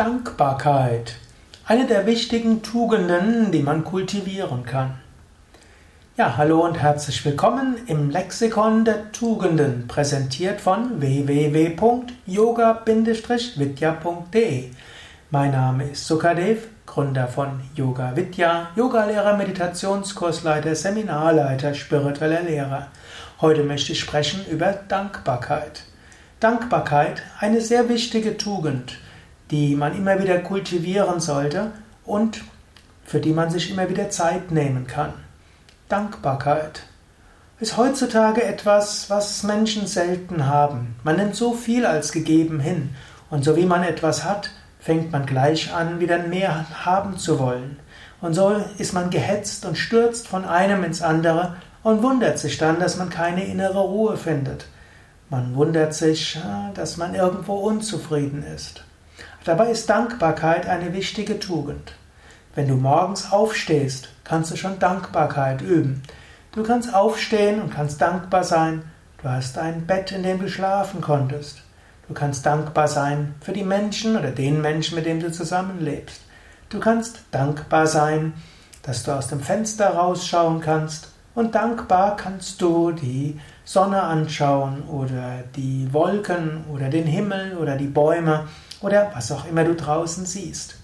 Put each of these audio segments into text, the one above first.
Dankbarkeit. Eine der wichtigen Tugenden, die man kultivieren kann. Ja, hallo und herzlich willkommen im Lexikon der Tugenden, präsentiert von www.yoga-vidya.de. Mein Name ist Sukadev, Gründer von Yoga Vidya, Yogalehrer, Meditationskursleiter, Seminarleiter, spiritueller Lehrer. Heute möchte ich sprechen über Dankbarkeit. Dankbarkeit, eine sehr wichtige Tugend die man immer wieder kultivieren sollte und für die man sich immer wieder Zeit nehmen kann. Dankbarkeit ist heutzutage etwas, was Menschen selten haben. Man nimmt so viel als gegeben hin und so wie man etwas hat, fängt man gleich an, wieder mehr haben zu wollen. Und so ist man gehetzt und stürzt von einem ins andere und wundert sich dann, dass man keine innere Ruhe findet. Man wundert sich, dass man irgendwo unzufrieden ist. Dabei ist Dankbarkeit eine wichtige Tugend. Wenn du morgens aufstehst, kannst du schon Dankbarkeit üben. Du kannst aufstehen und kannst dankbar sein, du hast ein Bett, in dem du schlafen konntest. Du kannst dankbar sein für die Menschen oder den Menschen, mit dem du zusammenlebst. Du kannst dankbar sein, dass du aus dem Fenster rausschauen kannst und dankbar kannst du die Sonne anschauen oder die Wolken oder den Himmel oder die Bäume oder was auch immer du draußen siehst.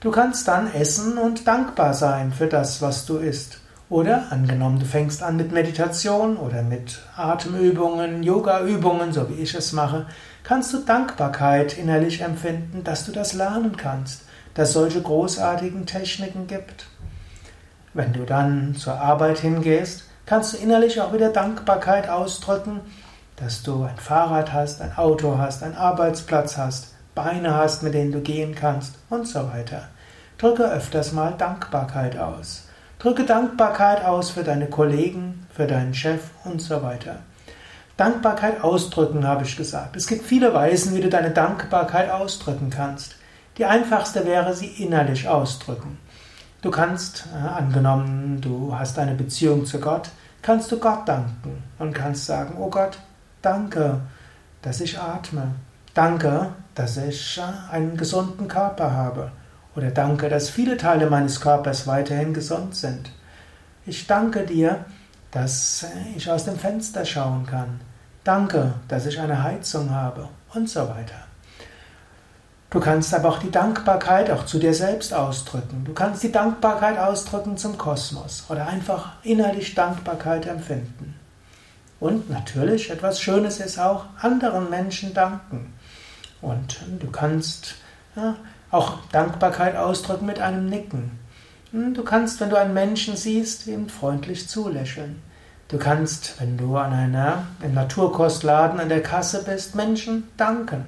Du kannst dann essen und dankbar sein für das, was du isst. Oder angenommen, du fängst an mit Meditation oder mit Atemübungen, Yogaübungen, so wie ich es mache, kannst du Dankbarkeit innerlich empfinden, dass du das lernen kannst, dass es solche großartigen Techniken gibt. Wenn du dann zur Arbeit hingehst, kannst du innerlich auch wieder Dankbarkeit ausdrücken, dass du ein Fahrrad hast, ein Auto hast, einen Arbeitsplatz hast, Beine hast, mit denen du gehen kannst und so weiter. Drücke öfters mal Dankbarkeit aus. Drücke Dankbarkeit aus für deine Kollegen, für deinen Chef und so weiter. Dankbarkeit ausdrücken, habe ich gesagt. Es gibt viele Weisen, wie du deine Dankbarkeit ausdrücken kannst. Die einfachste wäre, sie innerlich ausdrücken. Du kannst, äh, angenommen, du hast eine Beziehung zu Gott, kannst du Gott danken und kannst sagen, oh Gott, danke, dass ich atme. Danke, dass ich einen gesunden Körper habe. Oder danke, dass viele Teile meines Körpers weiterhin gesund sind. Ich danke dir, dass ich aus dem Fenster schauen kann. Danke, dass ich eine Heizung habe und so weiter. Du kannst aber auch die Dankbarkeit auch zu dir selbst ausdrücken. Du kannst die Dankbarkeit ausdrücken zum Kosmos oder einfach innerlich Dankbarkeit empfinden. Und natürlich, etwas Schönes ist auch, anderen Menschen danken. Und du kannst ja, auch Dankbarkeit ausdrücken mit einem Nicken. Hm, du kannst, wenn du einen Menschen siehst, ihm freundlich zulächeln. Du kannst, wenn du an einer im Naturkostladen an der Kasse bist, Menschen danken.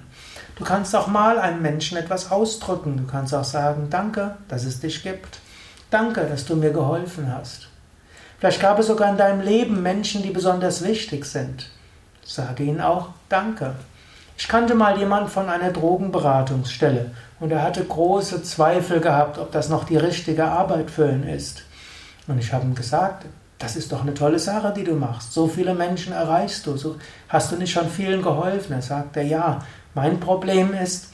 Du kannst auch mal einem Menschen etwas ausdrücken. Du kannst auch sagen, danke, dass es dich gibt. Danke, dass du mir geholfen hast. Vielleicht gab es sogar in deinem Leben Menschen, die besonders wichtig sind. Sage ihnen auch Danke. Ich kannte mal jemanden von einer Drogenberatungsstelle und er hatte große Zweifel gehabt, ob das noch die richtige Arbeit für ihn ist. Und ich habe ihm gesagt, das ist doch eine tolle Sache, die du machst. So viele Menschen erreichst du. So, hast du nicht schon vielen geholfen? Er sagte, ja, mein Problem ist,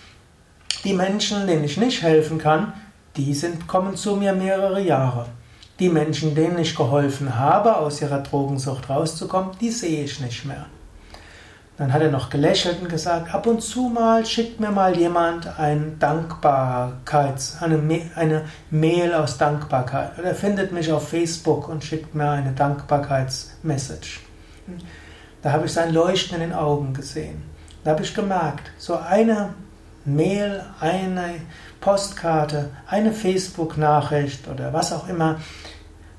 die Menschen, denen ich nicht helfen kann, die sind, kommen zu mir mehrere Jahre. Die Menschen, denen ich geholfen habe, aus ihrer Drogensucht rauszukommen, die sehe ich nicht mehr. Dann hat er noch gelächelt und gesagt, ab und zu mal schickt mir mal jemand ein Dankbarkeits, eine, eine Mail aus Dankbarkeit. Oder findet mich auf Facebook und schickt mir eine Dankbarkeitsmessage. Da habe ich sein Leuchten in den Augen gesehen. Da habe ich gemerkt, so eine Mail, eine Postkarte, eine Facebook-Nachricht oder was auch immer,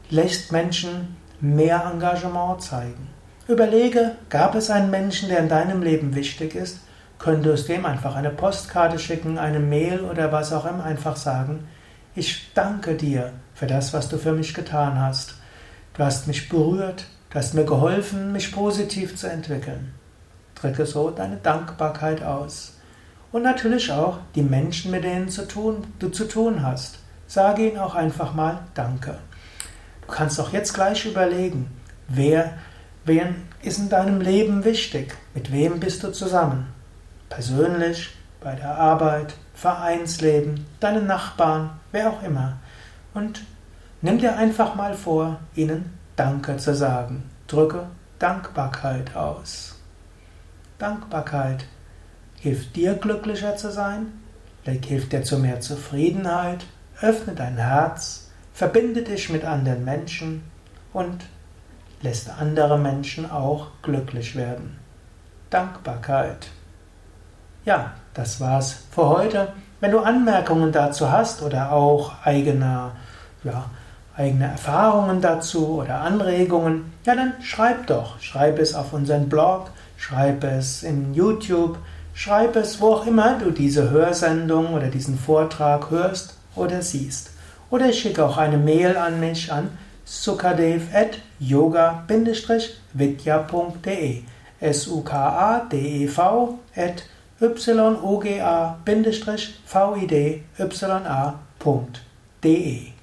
lässt Menschen mehr Engagement zeigen. Überlege, gab es einen Menschen, der in deinem Leben wichtig ist? Könntest du ihm einfach eine Postkarte schicken, eine Mail oder was auch immer, einfach sagen, ich danke dir für das, was du für mich getan hast. Du hast mich berührt, du hast mir geholfen, mich positiv zu entwickeln. Drücke so deine Dankbarkeit aus. Und natürlich auch die Menschen, mit denen du zu tun hast. Sage ihnen auch einfach mal Danke. Du kannst auch jetzt gleich überlegen, wer Wer ist in deinem Leben wichtig? Mit wem bist du zusammen? Persönlich, bei der Arbeit, Vereinsleben, deine Nachbarn, wer auch immer. Und nimm dir einfach mal vor, ihnen Danke zu sagen. Drücke Dankbarkeit aus. Dankbarkeit hilft dir glücklicher zu sein, hilft dir zu mehr Zufriedenheit, öffne dein Herz, verbinde dich mit anderen Menschen und lässt andere Menschen auch glücklich werden. Dankbarkeit. Ja, das war's für heute. Wenn du Anmerkungen dazu hast oder auch eigene, ja, eigene Erfahrungen dazu oder Anregungen, ja, dann schreib doch. Schreib es auf unseren Blog, schreib es in YouTube, schreib es, wo auch immer du diese Hörsendung oder diesen Vortrag hörst oder siehst. Oder schicke auch eine Mail an mich an sukadev at yoga-vidya.de S-U-K-A-D-E-V at yoga-vidya.de